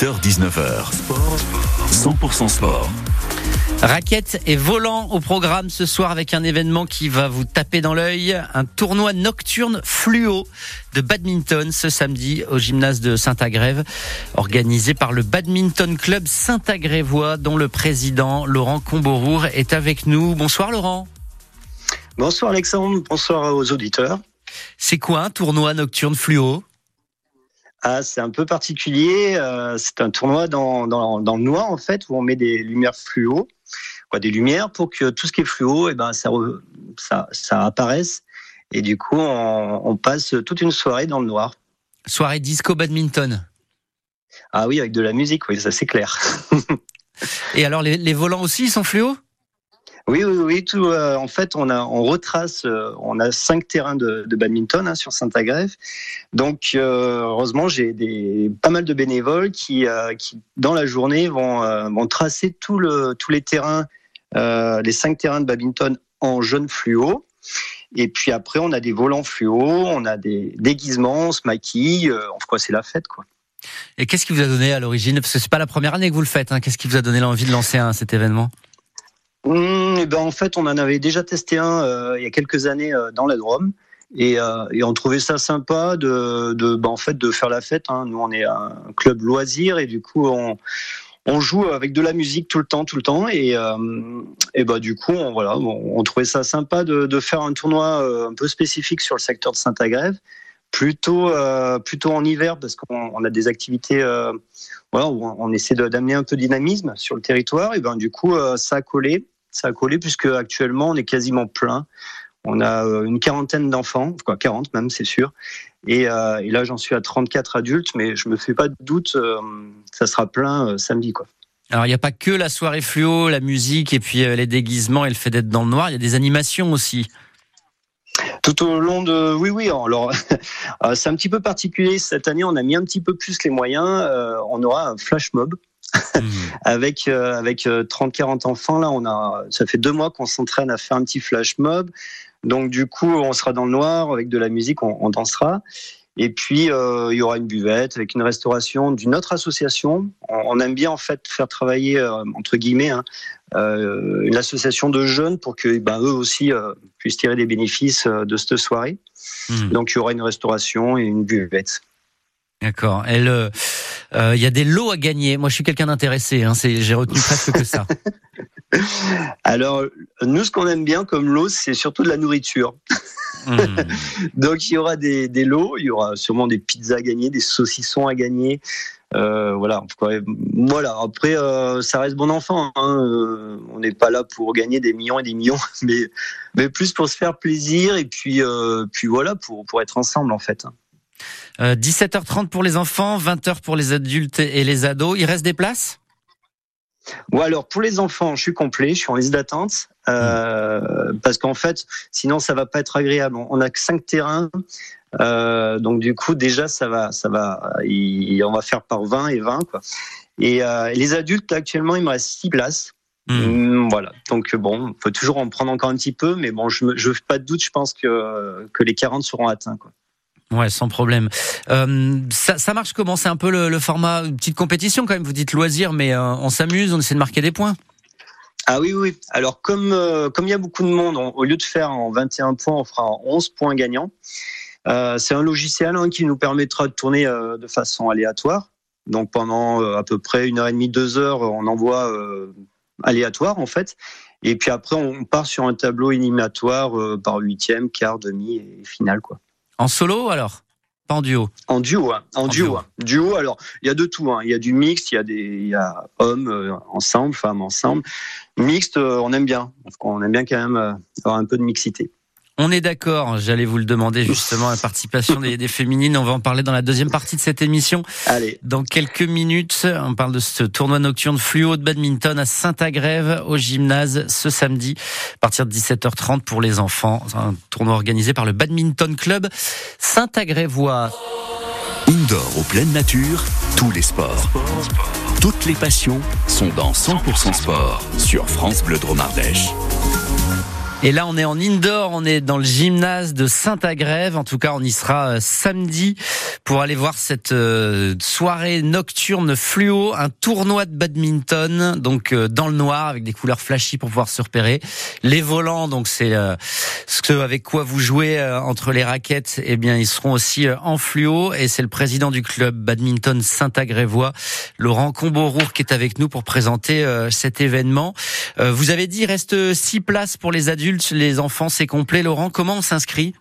18h-19h. Sport, 100% sport. Raquette et volant au programme ce soir avec un événement qui va vous taper dans l'œil, un tournoi nocturne fluo de badminton ce samedi au gymnase de Saint-Agrève, organisé par le Badminton Club Saint-Agrévois dont le président Laurent Comborour est avec nous. Bonsoir Laurent. Bonsoir Alexandre, bonsoir aux auditeurs. C'est quoi un tournoi nocturne fluo? Ah, c'est un peu particulier. Euh, c'est un tournoi dans, dans, dans, le noir, en fait, où on met des lumières fluo, quoi, des lumières pour que tout ce qui est fluo, et eh ben, ça, ça, ça apparaisse. Et du coup, on, on, passe toute une soirée dans le noir. Soirée disco badminton. Ah oui, avec de la musique, oui, ça c'est clair. et alors, les, les volants aussi, ils sont fluo? Oui, oui, oui. Tout, euh, en fait, on retrace, euh, on a cinq terrains de, badminton hein, sur Saint-Agrève. Donc, euh, heureusement, j'ai pas mal de bénévoles qui, dans la journée, vont, tracer tous les terrains, les cinq terrains de badminton en jaune fluo. Et puis après, on a des volants fluo, on a des déguisements, on se maquille. Enfin, c'est la fête, quoi. Et qu'est-ce qui vous a donné à l'origine? Parce que c'est pas la première année que vous le faites. Hein. Qu'est-ce qui vous a donné l'envie de lancer cet événement? Mmh, ben en fait, on en avait déjà testé un euh, il y a quelques années euh, dans la Drôme. Et, euh, et, on trouvait ça sympa de, de ben en fait de faire la fête. Hein. Nous, on est un club loisir et du coup, on, on joue avec de la musique tout le temps, tout le temps. Et, et bah du coup, on, voilà, on, trouvait ça sympa de, de, faire un tournoi un peu spécifique sur le secteur de Saint-Agrève, plutôt euh, plutôt en hiver parce qu'on on a des activités. voilà, où on essaie d'amener un peu de dynamisme sur le territoire. Et ben du coup, ça a collé ça a collé puisque actuellement on est quasiment plein. On a euh, une quarantaine d'enfants, quoi, 40 même, c'est sûr. Et, euh, et là, j'en suis à 34 adultes, mais je me fais pas de doute, euh, ça sera plein euh, samedi, quoi. Alors, il n'y a pas que la soirée fluo, la musique et puis euh, les déguisements et le fait d'être dans le noir. Il y a des animations aussi. Tout au long de, oui, oui. Alors, c'est un petit peu particulier cette année. On a mis un petit peu plus les moyens. on aura un flash mob Mmh. avec euh, avec 30-40 euh, enfants là, on a ça fait deux mois qu'on s'entraîne à faire un petit flash mob. Donc du coup, on sera dans le noir avec de la musique, on, on dansera. Et puis euh, il y aura une buvette avec une restauration d'une autre association. On, aime bien en fait faire travailler euh, entre guillemets hein, euh, une association de jeunes pour que ben, eux aussi puissent tirer des bénéfices de cette soirée. Mmh. Donc il y aura une restauration et une buvette. D'accord. Il y a des lots à gagner. Moi, je suis quelqu'un d'intéressé. Hein, j'ai retenu presque que ça. Alors, nous, ce qu'on aime bien comme lot, c'est surtout de la nourriture. Donc, il y aura des, lots. Il y aura sûrement des pizzas à gagner, des saucissons à gagner. Euh, voilà. Voilà. Après, euh, ça reste bon enfant. Hein. Euh, on n'est pas là pour gagner des millions et des millions, mais mais plus pour se faire plaisir et puis puis voilà pour pour être ensemble en fait. 17h30 euh, pour les enfants, 20h pour les adultes et les ados. Il reste des places? Bon alors pour les enfants, je suis complet, je suis en liste d'attente euh, parce qu'en fait, sinon ça va pas être agréable. On a que cinq terrains, euh, donc du coup déjà ça va, ça va, on va faire par 20 et 20 quoi. Et euh, les adultes actuellement il me reste six places. Mmh. Voilà, donc bon, faut toujours en prendre encore un petit peu, mais bon, je ne fais pas de doute, je pense que que les 40 seront atteints quoi. Ouais, sans problème. Euh, ça, marche comment? C'est un peu le, format une petite compétition quand même. Vous dites loisir, mais euh, on s'amuse, on essaie de marquer des points. Ah oui, oui. Alors comme euh, comme il y a beaucoup de monde, on, au lieu de faire en 21 points, on fera 11 points gagnants. C'est un logiciel hein, qui nous permettra de tourner de façon aléatoire. Donc pendant à peu près une heure et demie, deux heures, on envoie aléatoire en fait. Et puis après, on part sur un tableau éliminatoire par huitième, quart, demi et finale quoi. En solo alors? Pas en duo? En duo, hein. en, en, duo. Hein. duo. alors, il y a de tout. Hein. Il y a du mixte, il y a des y a hommes euh, ensemble, femmes ensemble. Mixte, euh, on aime bien. On aime bien quand même euh, avoir un peu de mixité. On est d'accord, j'allais vous le demander justement, la participation des, des, féminines. On va en parler dans la deuxième partie de cette émission. Allez. Dans quelques minutes, on parle de ce tournoi nocturne fluo de badminton à Saint-Agrève au gymnase ce samedi à partir de 17h30 pour les enfants. Un tournoi organisé par le Badminton Club Saint-Agrévois. Indoor aux pleine nature, tous les sports. Toutes les passions sont dans 100% sport sur France Bleu Dromardèche. Et là, on est en indoor, on est dans le gymnase de Saint-Agrève. En tout cas, on y sera euh, samedi pour aller voir cette euh, soirée nocturne fluo, un tournoi de badminton, donc euh, dans le noir avec des couleurs flashy pour pouvoir se repérer. Les volants, donc c'est ce avec quoi vous jouez entre les raquettes. Eh bien, ils seront aussi en fluo. Et c'est le président du club badminton Saint-Agrévois, Laurent Comborour, qui est avec nous pour présenter cet événement. Vous avez dit, il reste six places pour les adultes les enfants, c'est complet. Laurent, comment on s'inscrit?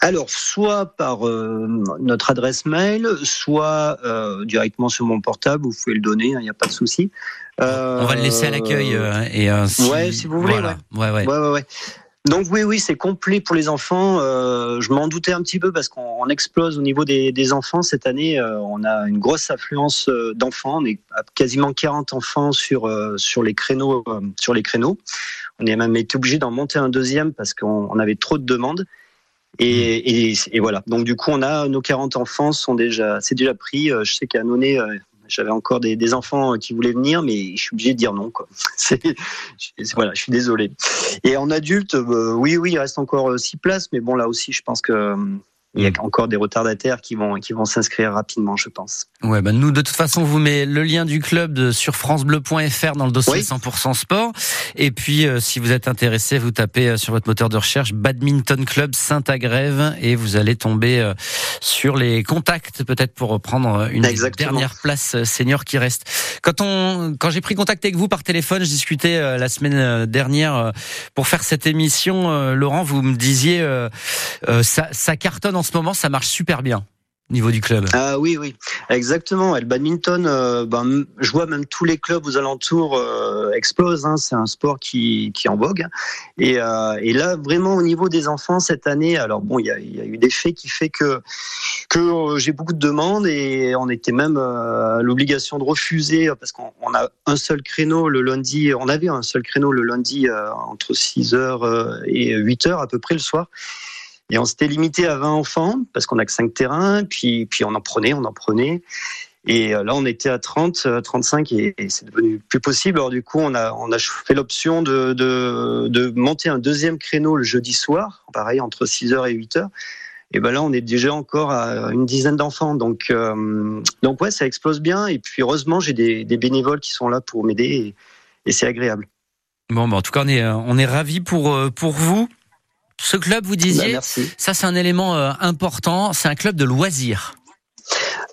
Alors, soit par euh, notre adresse mail, soit euh, directement sur mon portable, vous pouvez le donner, il hein, n'y a pas de souci. on va le laisser à l'accueil. Euh, et si... Ouais, si vous voulez. Ouais. Ouais, ouais. Donc oui, oui, c'est complet pour les enfants. je m'en doutais un petit peu parce qu'on explose au niveau des, des enfants cette année. on a une grosse affluence d'enfants. On est à quasiment 40 enfants sur sur les créneaux sur les créneaux. On est même été obligé d'en monter un deuxième parce qu'on avait trop de demandes. Et, voilà. Donc du coup, on a nos 40 enfants sont déjà, c'est déjà pris. Euh, je sais qu'à euh, j'avais encore des, enfants qui voulaient venir, mais je suis obligé de dire non. Voilà, je suis désolé. Et en adulte, euh, oui, oui, il reste encore six places, mais bon, là aussi, je pense que il y a encore des retardataires qui vont qui vont s'inscrire rapidement, je pense. Ouais, bah nous de toute façon, vous met le lien du club sur francebleu.fr dans le dossier 100% sport. Et puis, euh, si vous êtes intéressé, vous tapez euh, sur votre moteur de recherche Badminton Club Saint-Agrève et vous allez tomber euh, sur les contacts peut-être pour reprendre une dernière place senior qui reste. Quand on quand j'ai pris contact avec vous par téléphone, je discutais la semaine dernière pour faire cette émission. Laurent, vous me disiez ça, ça cartonne en ce moment, ça marche super bien niveau du club. Ah oui, oui, exactement. le badminton, euh, ben, je vois même tous les clubs aux alentours euh, explosent. Hein. C'est un sport qui, qui est en vogue. Et, euh, et, là, vraiment au niveau des enfants cette année, alors bon, il y a, eu des faits qui fait que que j'ai beaucoup de demandes et on était même à l'obligation de refuser parce qu'on a un seul créneau le lundi. On avait un seul créneau le lundi entre 6h et 8h à peu près le soir. Et on s'était limité à 20 enfants parce qu'on a que 5 terrains, puis, puis on en prenait, on en prenait. Et euh, là, on était à 30, 35 euh, et, c'est devenu plus possible. Alors du coup, on a, on a fait l'option de, de, de, monter un deuxième créneau le jeudi soir, pareil, entre 6h et 8h. Et ben là, on est déjà encore à une dizaine d'enfants. Donc, euh, donc ouais, ça explose bien. Et puis heureusement, j'ai des, bénévoles qui sont là pour m'aider et, c'est agréable. Bon, bah, en tout cas, on est, on est ravis pour, pour vous. Ce club, vous disiez, bah, ça c'est un élément euh, important, c'est un club de loisirs.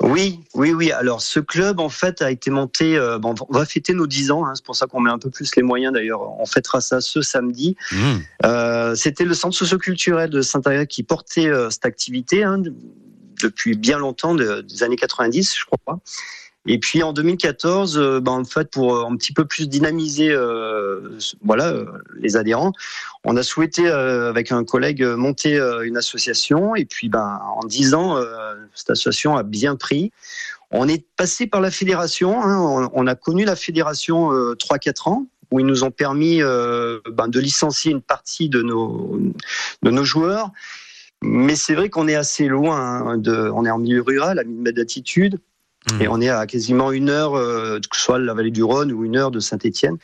Oui, oui, oui. Alors, ce club, en fait, a été monté. Euh, bon, on va fêter nos 10 ans. Hein, c'est pour ça qu'on met un peu plus les moyens. D'ailleurs, on fêtera ça ce samedi. Mmh. Euh, C'était le centre socioculturel de Saint-Agrève qui portait euh, cette activité hein, depuis bien longtemps, des années 90, je crois. Et puis en 2014, euh, ben, en fait, pour euh, un petit peu plus dynamiser, euh, voilà, les adhérents, on a souhaité avec un collègue monter une association. Et puis, ben, en 10 ans, cette association a bien pris. On est passé par la fédération. Hein, on, a connu la fédération 3-4 ans où ils nous ont permis ben, de licencier une partie de nos, de nos joueurs. Mais c'est vrai qu'on est assez loin. Hein, on est en milieu rural, à 1000 mètres d'altitude. Et hmm. on est à quasiment une heure, euh, que ce soit la vallée du Rhône ou une heure de Saint-Étienne,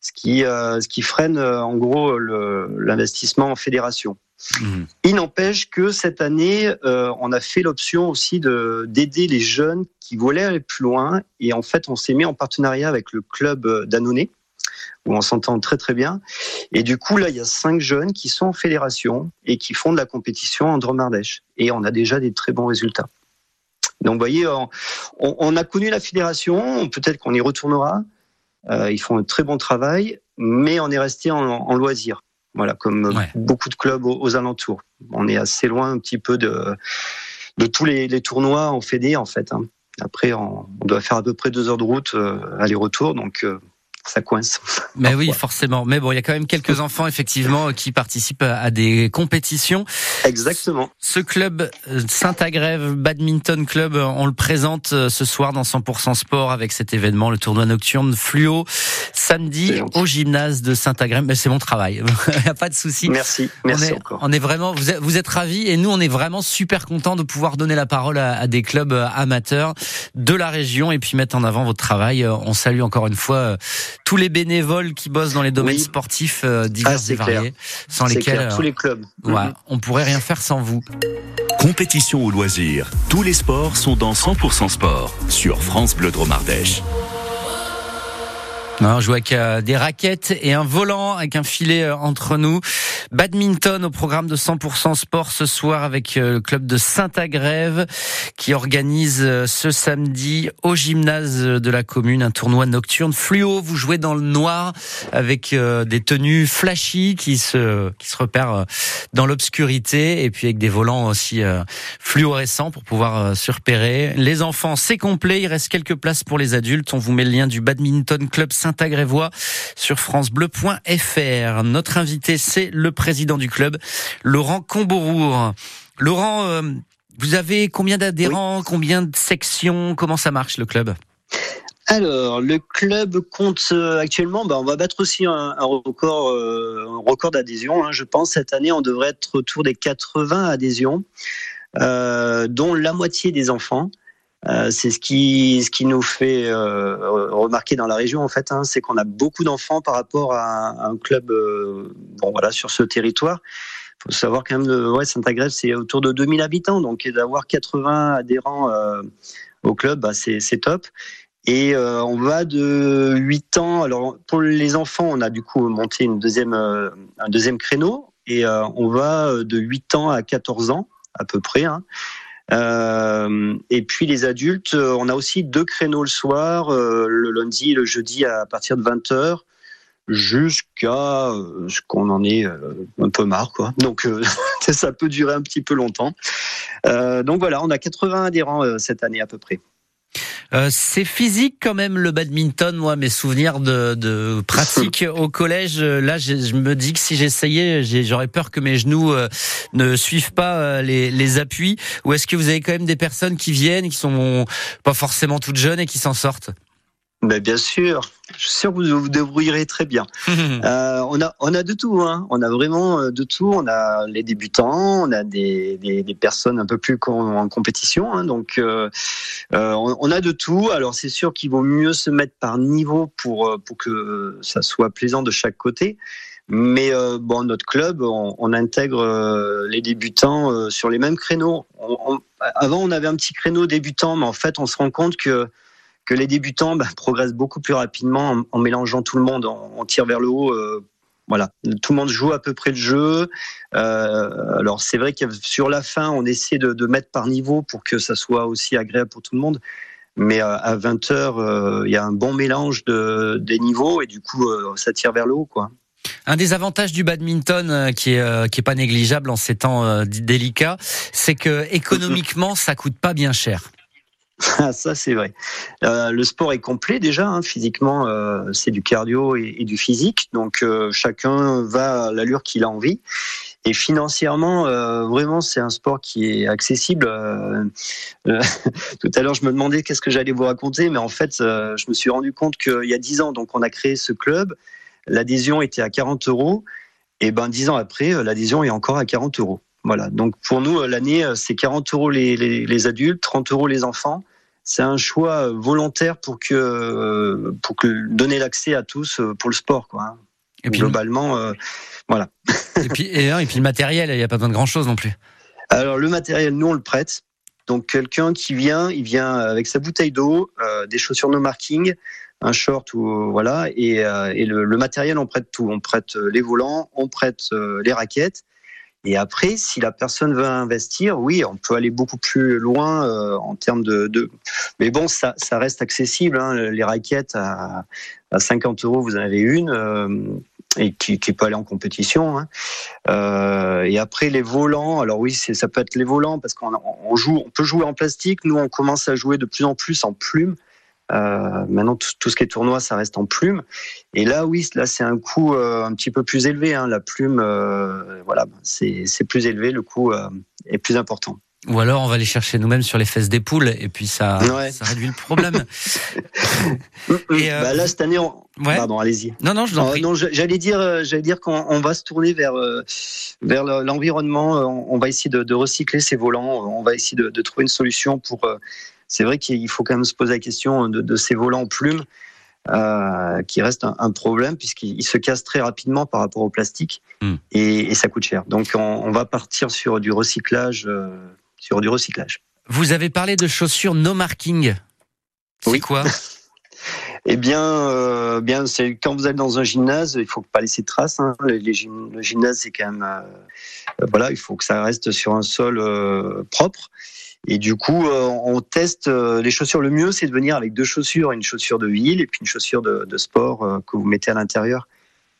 ce qui, euh, ce qui freine euh, en gros l'investissement en fédération. Hmm. Il n'empêche que cette année, on a fait l'option aussi de d'aider les jeunes qui voulaient aller plus loin. Et en fait, on s'est mis en partenariat avec le club d'Annonay, où on s'entend très très bien. Et du coup, là, il y a cinq jeunes qui sont en fédération et qui font de la compétition en Dromardèche. Et on a déjà des très bons résultats. Donc, vous voyez, on, a connu la fédération, peut-être qu'on y retournera. Euh, ils font un très bon travail, mais on est resté en, loisir. Voilà, comme beaucoup de clubs aux, alentours. On est assez loin un petit peu de, de tous les, tournois en fédé, en fait. Hein. Après, on, doit faire à peu près deux heures de route euh, aller-retour, donc euh, ça coince. Mais oui, forcément. Mais bon, il y a quand même quelques enfants effectivement qui participent à des compétitions. Exactement. Ce club euh, Saint-Agrève Badminton Club, on le présente euh, ce soir dans 100% Sport avec cet événement, le tournoi nocturne fluo, samedi au gymnase de Saint-Agrève. Mais c'est mon travail, il n'y a pas de souci. Merci, merci on est, encore. On est vraiment, vous êtes, vous êtes ravis et nous on est vraiment super contents de pouvoir donner la parole à, à des clubs euh, amateurs de la région et puis mettre en avant votre travail. On salue encore une fois tous les bénévoles qui bossent dans les domaines sportifs divers ah, et variés, sans lesquels tous les clubs. Ouais, mm-hmm. on pourrait rien faire sans vous. Compétition ou loisirs, tous les sports sont dans 100% sport sur France Bleu Dromardèche. On joue avec euh, des raquettes et un volant avec un filet euh, entre nous. Badminton au programme de 100% sport ce soir avec euh, le club de Saint-Agrève qui organise ce samedi au gymnase de la commune un tournoi nocturne fluo. Vous jouez dans le noir avec des tenues flashy qui se qui se repèrent dans l'obscurité et puis avec des volants aussi fluorescents pour pouvoir se repérer. Les enfants, c'est complet. Il reste quelques places pour les adultes. On vous met le lien du badminton club Saint Saint-Agrévois sur francebleu.fr. Notre invité, c'est le président du club, Laurent Comborour. Laurent, euh, vous avez combien d'adhérents, combien de sections Comment ça marche le club? Alors, le club compte euh, actuellement, bah, on va battre aussi un, record, euh, record d'adhésion. Hein. je pense cette année, on devrait être autour des 80 adhésions, dont la moitié des enfants. Euh, c'est ce qui, ce qui nous fait euh, remarquer dans la région en fait, hein, c'est qu'on a beaucoup d'enfants par rapport à, un club, euh, bon voilà, sur ce territoire. Il faut savoir quand même, ouais, Saint-Agrève c'est autour de 2000 habitants, donc d'avoir 80 adhérents au club, bah, c'est top. Et on va de 8 ans. Alors pour les enfants, on a du coup monté une deuxième, un deuxième créneau et on va de 8 ans à 14 ans à peu près. Hein. Euh, et puis les adultes, euh, on a aussi deux créneaux le soir, euh, le lundi et le jeudi à partir de 20h jusqu'à ce qu'on en ait un peu marre quoi. Donc ça peut durer un petit peu longtemps. donc voilà, on a 80 adhérents cette année à peu près. Euh, c'est physique quand même le badminton. Moi, mes souvenirs de, de pratique au collège, euh, là, je, me dis que si j'essayais, j'aurais peur que mes genoux euh, ne suivent pas les, les appuis. Ou est-ce que vous avez quand même des personnes qui viennent, qui sont pas forcément toutes jeunes et qui s'en sortent? Mais bien sûr, je suis sûr que vous vous débrouillerez très bien. euh, on a on a de tout, hein. On a vraiment euh, de tout. On a les débutants, on a des, des, des personnes un peu plus en compétition, hein. donc euh, euh, on, a de tout. Alors c'est sûr qu'il vaut mieux se mettre par niveau pour pour que ça soit plaisant de chaque côté. Mais bon, notre club, on, on intègre les débutants sur les mêmes créneaux. avant, on avait un petit créneau débutant, mais en fait, on se rend compte que que les débutants bah, progressent beaucoup plus rapidement en, mélangeant tout le monde. On, tire vers le haut. Euh, voilà, tout le monde joue à peu près le jeu. Euh, alors c'est vrai que sur la fin, on essaie de, mettre par niveau pour que ça soit aussi agréable pour tout le monde. Mais euh, à 20 heures, il y a un bon mélange de, des niveaux et du coup, ça tire vers le haut, quoi. Un des avantages du badminton qui est qui pas négligeable en ces temps délicats, c'est que économiquement ça coûte pas bien cher. Ah, ça c'est vrai. Euh, le sport est complet déjà, hein, physiquement euh, c'est du cardio et, du physique, donc euh, chacun va à l'allure qu'il a envie. Et financièrement, vraiment c'est un sport qui est accessible. tout à l'heure je me demandais qu'est-ce que j'allais vous raconter, mais en fait je me suis rendu compte qu'il y a 10 ans, donc on a créé ce club, l'adhésion était à 40 euros, et ben 10 ans après l'adhésion est encore à 40 euros. Voilà. Donc pour nous, l'année, c'est 40 euros les, les, adultes, 30 euros les enfants c'est un choix volontaire pour que pour que donner l'accès à tous euh, pour le sport quoi. Hein. Et puis, globalement euh, voilà. Et puis et, puis le matériel, il n'y a pas besoin de grand chose non plus. Alors le matériel, nous on le prête. Donc quelqu'un qui vient, il vient avec sa bouteille d'eau, euh, des chaussures no marking, un short ou voilà et, et le, le, matériel on prête tout. On prête les volants, on prête les raquettes et après, si la personne veut investir, oui, on peut aller beaucoup plus loin euh, en termes de, de, Mais bon, ça, ça reste accessible. Hein, les raquettes à, à 50 euros, vous en avez une. Euh, et qui, qui, peut aller en compétition. Hein. Euh, et après les volants, alors oui, ça peut être les volants parce qu'on on joue, on peut jouer en plastique. Nous, on commence à jouer de plus en plus en plume. Euh, maintenant, tout, ce qui est tournoi, ça reste en plume. Et là, oui, là, c'est un coût euh, un petit peu plus élevé. Hein. La plume, euh, voilà, c'est plus élevé, le coût est plus important. Ou alors on va les chercher nous-mêmes sur les fesses des poules et puis ça, ça réduit le problème. et bah là cette année, on... pardon, allez-y. Non non, je vous non, j'allais dire, j'allais dire qu'on va se tourner vers vers l'environnement. On va essayer de, de, recycler ces volants. On va essayer de, de trouver une solution pour c'est vrai qu'il faut quand même se poser la question de, ces volants plumes. euh, qui reste un, problème puisqu'il se casse très rapidement par rapport au plastique hmm. et, ça coûte cher. Donc on, va partir sur du recyclage, euh, sur du recyclage. Vous avez parlé de chaussures no marking. C'est oui. quoi Eh bien, euh, bien, c'est quand vous allez dans un gymnase, il faut pas laisser de traces. Hein. le gymnase, c'est quand même, voilà, il faut que ça reste sur un sol propre. Et du coup, euh, on teste euh, les chaussures. Le mieux, c'est de venir avec deux chaussures, une chaussure de ville et puis une chaussure de, de sport euh, que vous mettez à l'intérieur.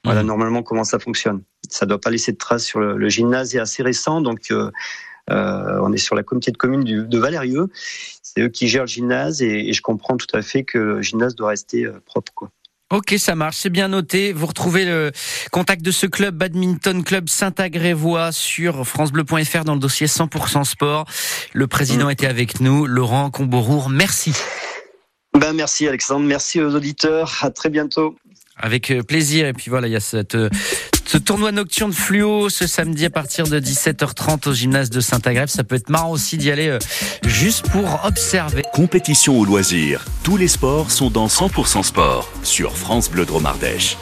Voilà, mhm. normalement, comment ça fonctionne. Ça ne doit pas laisser de traces sur le, le gymnase. est assez récent, donc euh, on est sur la communauté de communes du, de Valérieux. C'est eux qui gèrent le gymnase et, et, je comprends tout à fait que le gymnase doit rester propre. Quoi. Ok, ça marche, c'est bien noté. Vous retrouvez le contact de ce club Badminton Club Saint-Agrévois sur francebleu.fr dans le dossier 100% sport. Le président mm. était avec nous, Laurent Comborour. Merci. Ben merci Alexandre, merci aux auditeurs. À très bientôt. Avec euh, plaisir. Et puis voilà, il y a euh, ce tournoi nocturne fluo ce samedi à partir de 17h30 au gymnase de Saint-Agrève. Ça peut être marrant aussi d'y aller euh, juste pour observer. Compétition ou loisirs, tous les sports sont dans 100% sport sur France Bleu Dromardèche.